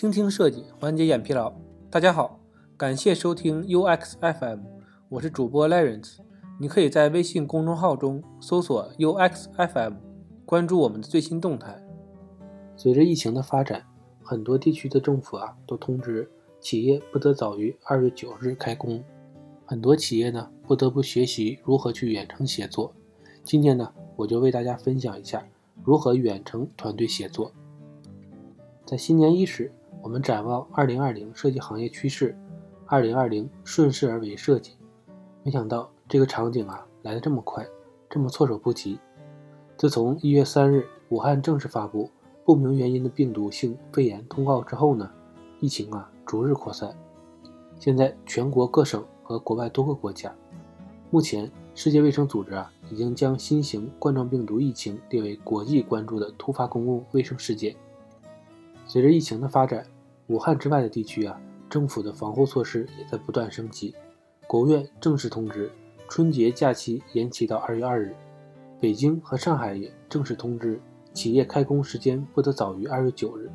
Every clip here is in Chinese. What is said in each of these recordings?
倾听设计，缓解眼疲劳。大家好，感谢收听 UX FM，我是主播 Lawrence。你可以在微信公众号中搜索 UX FM，关注我们的最新动态。随着疫情的发展，很多地区的政府啊都通知企业不得早于二月九日开工。很多企业呢不得不学习如何去远程协作。今天呢，我就为大家分享一下如何远程团队协作。在新年伊始，我们展望二零二零设计行业趋势，二零二零顺势而为设计。没想到这个场景啊来的这么快，这么措手不及。自从一月三日武汉正式发布不明原因的病毒性肺炎通告之后呢，疫情啊逐日扩散。现在全国各省和国外多个国家，目前世界卫生组织啊已经将新型冠状病毒疫情列为国际关注的突发公共卫生事件。随着疫情的发展，武汉之外的地区啊，政府的防护措施也在不断升级。国务院正式通知，春节假期延期到二月二日。北京和上海也正式通知，企业开工时间不得早于二月九日。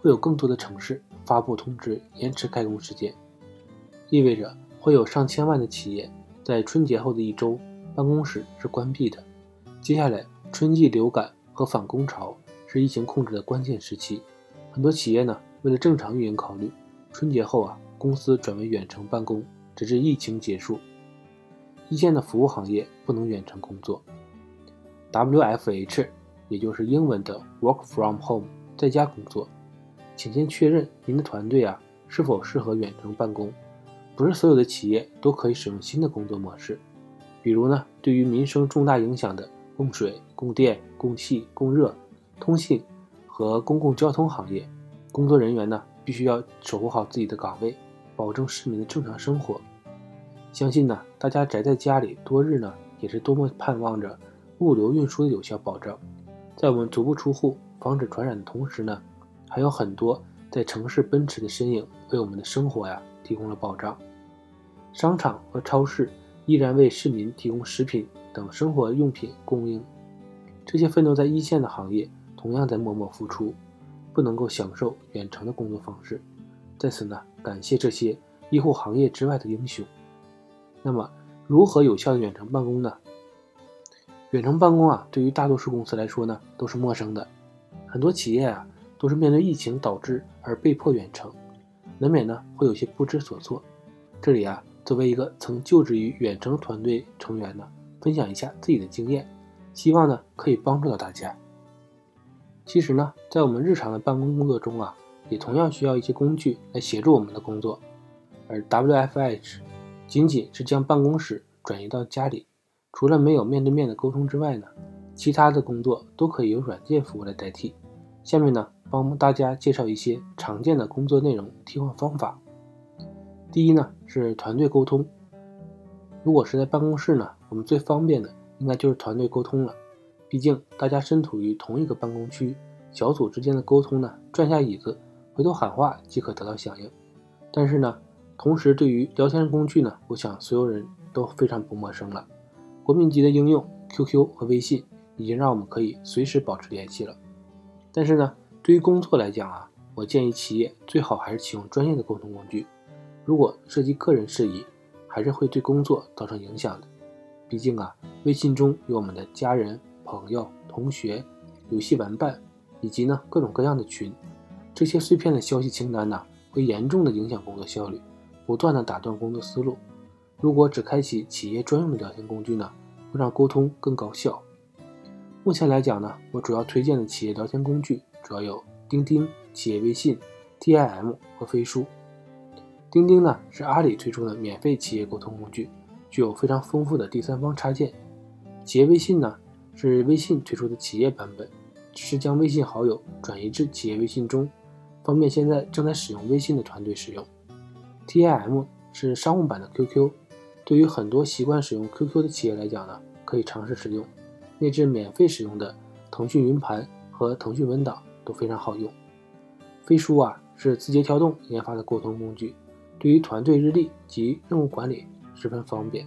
会有更多的城市发布通知，延迟开工时间，意味着会有上千万的企业在春节后的一周，办公室是关闭的。接下来，春季流感和反攻潮是疫情控制的关键时期。很多企业呢，为了正常运营考虑，春节后啊，公司转为远程办公，直至疫情结束。一线的服务行业不能远程工作。WFH，也就是英文的 Work from Home，在家工作，请先确认您的团队啊是否适合远程办公。不是所有的企业都可以使用新的工作模式。比如呢，对于民生重大影响的供水、供电、供气、供热、通信。和公共交通行业工作人员呢，必须要守护好自己的岗位，保证市民的正常生活。相信呢，大家宅在家里多日呢，也是多么盼望着物流运输的有效保障。在我们足不出户、防止传染的同时呢，还有很多在城市奔驰的身影，为我们的生活呀提供了保障。商场和超市依然为市民提供食品等生活用品供应。这些奋斗在一线的行业。同样在默默付出，不能够享受远程的工作方式。在此呢，感谢这些医护行业之外的英雄。那么，如何有效的远程办公呢？远程办公啊，对于大多数公司来说呢，都是陌生的。很多企业啊，都是面对疫情导致而被迫远程，难免呢会有些不知所措。这里啊，作为一个曾就职于远程团队成员呢，分享一下自己的经验，希望呢可以帮助到大家。其实呢，在我们日常的办公工作中啊，也同样需要一些工具来协助我们的工作。而 WFH 仅仅是将办公室转移到家里，除了没有面对面的沟通之外呢，其他的工作都可以由软件服务来代替。下面呢，帮大家介绍一些常见的工作内容替换方法。第一呢，是团队沟通。如果是在办公室呢，我们最方便的应该就是团队沟通了。毕竟大家身处于同一个办公区，小组之间的沟通呢，转下椅子，回头喊话即可得到响应。但是呢，同时对于聊天工具呢，我想所有人都非常不陌生了。国民级的应用 QQ 和微信已经让我们可以随时保持联系了。但是呢，对于工作来讲啊，我建议企业最好还是启用专业的沟通工具。如果涉及个人事宜，还是会对工作造成影响的。毕竟啊，微信中有我们的家人。朋友、同学、游戏玩伴，以及呢各种各样的群，这些碎片的消息清单呢，会严重的影响工作效率，不断的打断工作思路。如果只开启企业专用的聊天工具呢，会让沟通更高效。目前来讲呢，我主要推荐的企业聊天工具主要有钉钉、企业微信、TIM 和飞书。钉钉呢是阿里推出的免费企业沟通工具，具有非常丰富的第三方插件。企业微信呢。是微信推出的企业版本，是将微信好友转移至企业微信中，方便现在正在使用微信的团队使用。TIM 是商务版的 QQ，对于很多习惯使用 QQ 的企业来讲呢，可以尝试使用。内置免费使用的腾讯云盘和腾讯文档都非常好用。飞书啊是字节跳动研发的沟通工具，对于团队日历及任务管理十分方便。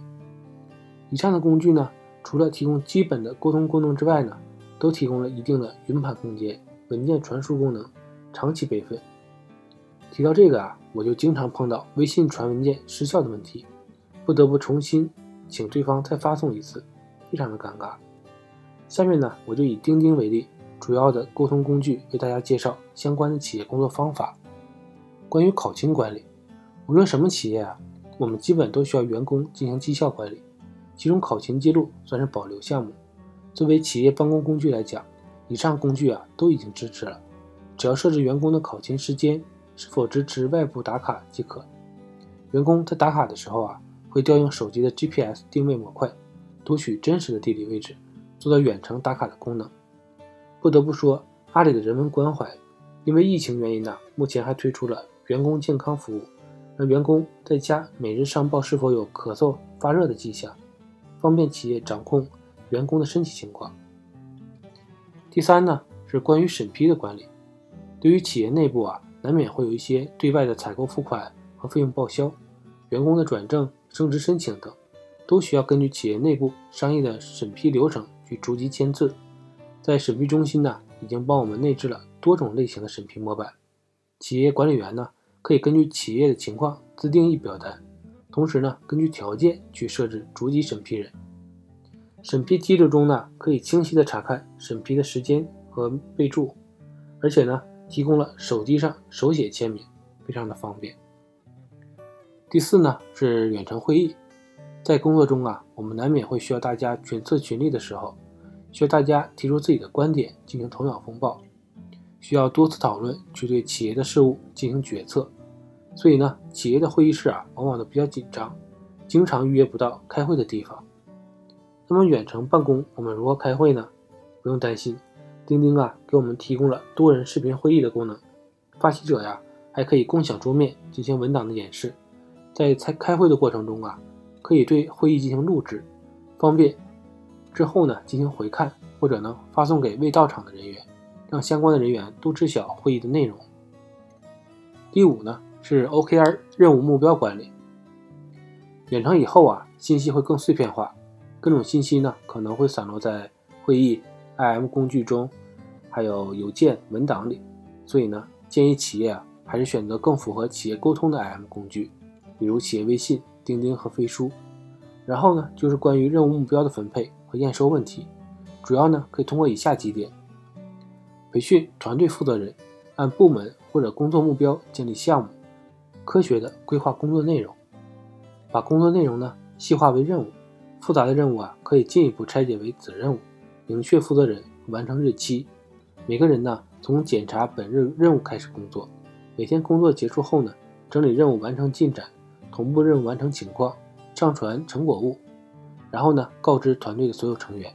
以上的工具呢。除了提供基本的沟通功能之外呢，都提供了一定的云盘空间、文件传输功能、长期备份。提到这个啊，我就经常碰到微信传文件失效的问题，不得不重新请对方再发送一次，非常的尴尬。下面呢，我就以钉钉为例，主要的沟通工具为大家介绍相关的企业工作方法。关于考勤管理，无论什么企业啊，我们基本都需要员工进行绩效管理，其中考勤记录算是保留项目。作为企业办公工具来讲，以上工具啊都已经支持了，只要设置员工的考勤时间，是否支持外部打卡即可。员工在打卡的时候啊，会调用手机的 GPS 定位模块，读取真实的地理位置。做到远程打卡的功能，不得不说，阿里的人文关怀，因为疫情原因呢，目前还推出了员工健康服务，让员工在家每日上报是否有咳嗽、发热的迹象，方便企业掌控员工的身体情况。第三呢，是关于审批的管理，对于企业内部啊，难免会有一些对外的采购付款和费用报销，员工的转正、升职申请等，都需要根据企业内部商业的审批流程。去逐级签字，在审批中心呢，已经帮我们内置了多种类型的审批模板。企业管理员呢，可以根据企业的情况自定义表单，同时呢，根据条件去设置逐级审批人。审批机制中呢，可以清晰的查看审批的时间和备注，而且呢，提供了手机上手写签名，非常的方便。第四呢，是远程会议，在工作中啊，我们难免会需要大家群策群力的时候。需要大家提出自己的观点进行头脑风暴，需要多次讨论去对企业的事务进行决策，所以呢，企业的会议室啊往往都比较紧张，经常预约不到开会的地方。那么远程办公我们如何开会呢？不用担心，钉钉啊给我们提供了多人视频会议的功能，发起者呀还可以共享桌面进行文档的演示，在开开会的过程中啊，可以对会议进行录制，方便。之后呢，进行回看，或者呢发送给未到场的人员，让相关的人员都知晓会议的内容。第五呢是 OKR 任务目标管理。远程以后啊，信息会更碎片化，各种信息呢可能会散落在会议、IM 工具中，还有邮件、文档里。所以呢，建议企业啊还是选择更符合企业沟通的 IM 工具，比如企业微信、钉钉和飞书。然后呢，就是关于任务目标的分配。和验收问题，主要呢可以通过以下几点：培训团队负责人，按部门或者工作目标建立项目，科学的规划工作内容，把工作内容呢细化为任务，复杂的任务啊可以进一步拆解为子任务，明确负责人，完成日期。每个人呢从检查本日任务开始工作，每天工作结束后呢整理任务完成进展，同步任务完成情况，上传成果物。然后呢，告知团队的所有成员，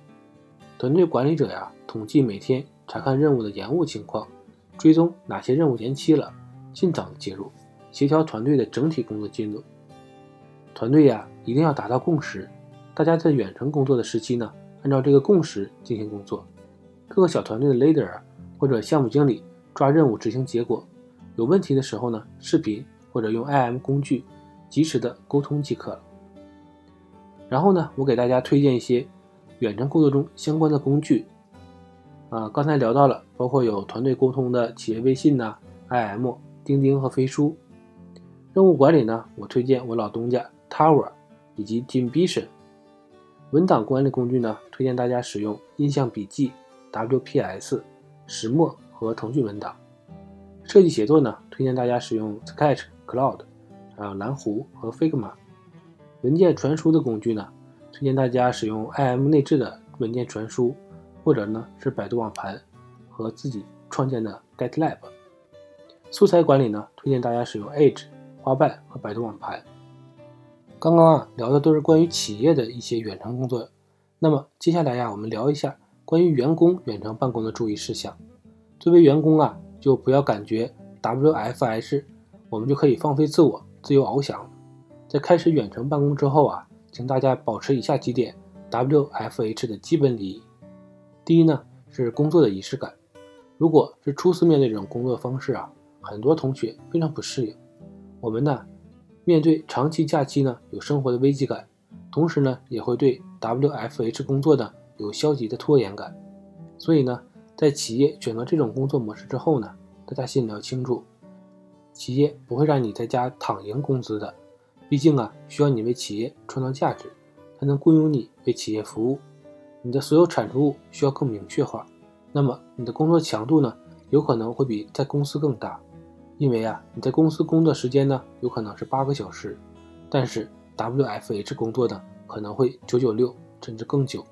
团队管理者呀，统计每天查看任务的延误情况，追踪哪些任务延期了，尽早的介入，协调团队的整体工作进度。团队呀，一定要达到共识，大家在远程工作的时期呢，按照这个共识进行工作。各个小团队的 leader 或者项目经理抓任务执行结果，有问题的时候呢，视频或者用 IM 工具及时的沟通即可了。然后呢，我给大家推荐一些远程工作中相关的工具。啊，刚才聊到了，包括有团队沟通的企业微信呐、IM、钉钉和飞书。任务管理呢，我推荐我老东家 Tower 以及 Teamvision。文档管理工具呢，推荐大家使用印象笔记、WPS、石墨和腾讯文档。设计写作呢，推荐大家使用 Sketch、Cloud，还有蓝狐和 Figma。文件传输的工具呢，推荐大家使用 IM 内置的文件传输，或者呢是百度网盘和自己创建的 GitLab。素材管理呢，推荐大家使用 Edge、花瓣和百度网盘。刚刚啊聊的都是关于企业的一些远程工作，那么接下来呀，我们聊一下关于员工远程办公的注意事项。作为员工啊，就不要感觉 WFH 我们就可以放飞自我、自由翱翔。在开始远程办公之后啊，请大家保持以下几点 WFH 的基本礼仪。第一呢是工作的仪式感。如果是初次面对这种工作方式啊，很多同学非常不适应。我们呢面对长期假期呢有生活的危机感，同时呢也会对 WFH 工作呢有消极的拖延感。所以呢，在企业选择这种工作模式之后呢，大家心里要清楚，企业不会让你在家躺赢工资的，毕竟啊，需要你为企业创造价值，才能雇佣你为企业服务。你的所有产出物需要更明确化，那么你的工作强度呢，有可能会比在公司更大，因为啊，你在公司工作时间呢，有可能是八个小时，但是 WFH 工作的，可能会九九六甚至更久。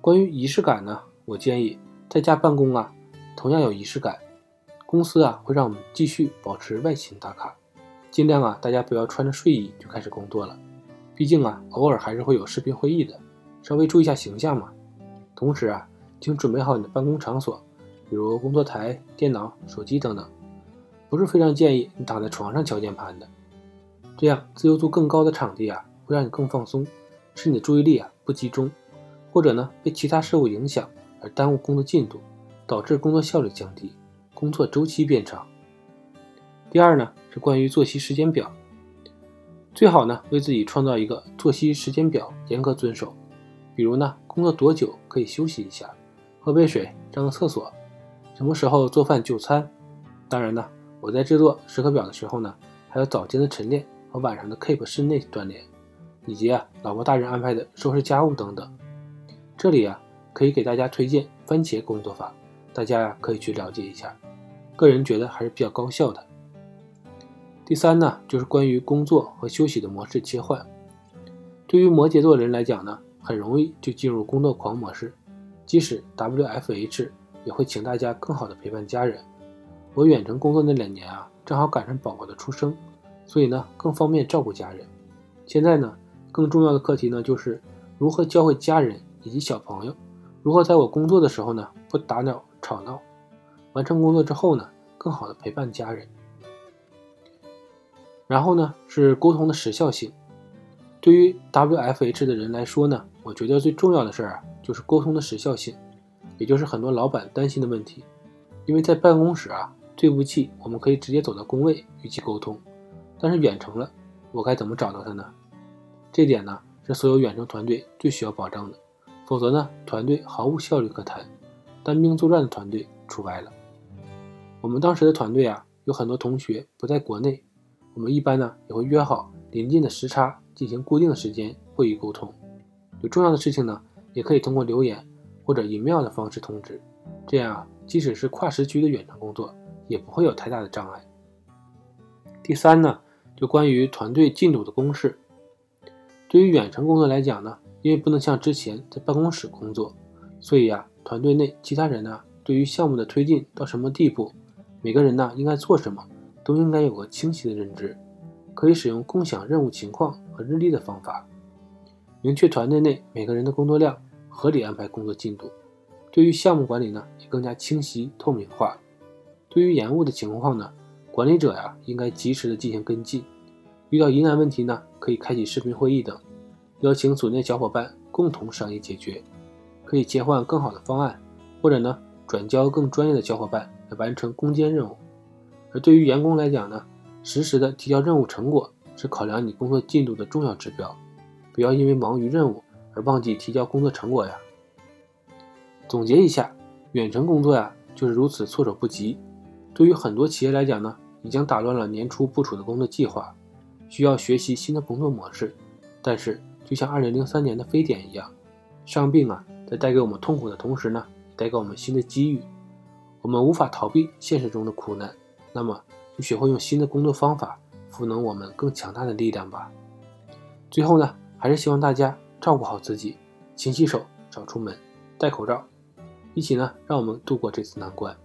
关于仪式感呢，我建议在家办公啊，同样有仪式感。公司啊会让我们继续保持外勤打卡，尽量啊大家不要穿着睡衣就开始工作了，毕竟啊偶尔还是会有视频会议的，稍微注意一下形象嘛。同时啊，请准备好你的办公场所，比如工作台、电脑、手机等等。不是非常建议你躺在床上敲键盘的，这样自由度更高的场地啊会让你更放松，使你的注意力啊不集中，或者呢被其他事物影响而耽误工作进度，导致工作效率降低。工作周期变长。第二呢，是关于作息时间表，最好呢为自己创造一个作息时间表，严格遵守。比如呢，工作多久可以休息一下，喝杯水，上个厕所，什么时候做饭就餐。当然呢，我在制作时刻表的时候呢，还有早间的晨练和晚上的 Keep 室内锻炼，以及啊老婆大人安排的收拾家务等等。这里啊可以给大家推荐番茄工作法，大家呀可以去了解一下。个人觉得还是比较高效的。第三呢，就是关于工作和休息的模式切换。对于摩羯座人来讲呢，很容易就进入工作狂模式。即使 WFH 也会请大家更好的陪伴家人。我远程工作那两年啊，正好赶上宝宝的出生，所以呢更方便照顾家人。现在呢，更重要的课题呢就是如何教会家人以及小朋友，如何在我工作的时候呢不打扰吵闹。完成工作之后呢，更好的陪伴家人。然后呢，是沟通的时效性。对于 WFH 的人来说呢，我觉得最重要的事儿啊，就是沟通的时效性，也就是很多老板担心的问题。因为在办公室啊，对不起，我们可以直接走到工位与其沟通，但是远程了，我该怎么找到他呢？这点呢，是所有远程团队最需要保障的，否则呢，团队毫无效率可谈。单兵作战的团队除外了。我们当时的团队啊，有很多同学不在国内，我们一般呢也会约好临近的时差进行固定的时间会议沟通。有重要的事情呢，也可以通过留言或者 email 的方式通知。这样啊，即使是跨时区的远程工作，也不会有太大的障碍。第三呢，就关于团队进度的公式。对于远程工作来讲呢，因为不能像之前在办公室工作，所以啊，团队内其他人呢，对于项目的推进到什么地步。每个人呢应该做什么，都应该有个清晰的认知。可以使用共享任务情况和日历的方法，明确团队内每个人的工作量，合理安排工作进度。对于项目管理呢，也更加清晰透明化。对于延误的情况呢，管理者呀应该及时的进行跟进。遇到疑难问题呢，可以开启视频会议等，邀请组内小伙伴共同商议解决。可以切换更好的方案，或者呢转交更专业的小伙伴。来完成攻坚任务，而对于员工来讲呢，实时的提交任务成果是考量你工作进度的重要指标，不要因为忙于任务而忘记提交工作成果呀。总结一下，远程工作呀就是如此措手不及，对于很多企业来讲呢，已经打乱了年初部署的工作计划，需要学习新的工作模式。但是，就像2003年的非典一样，伤病啊在带给我们痛苦的同时呢，也带给我们新的机遇。我们无法逃避现实中的苦难，那么就学会用新的工作方法赋能我们更强大的力量吧。最后呢，还是希望大家照顾好自己，勤洗手，少出门，戴口罩，一起呢，让我们度过这次难关。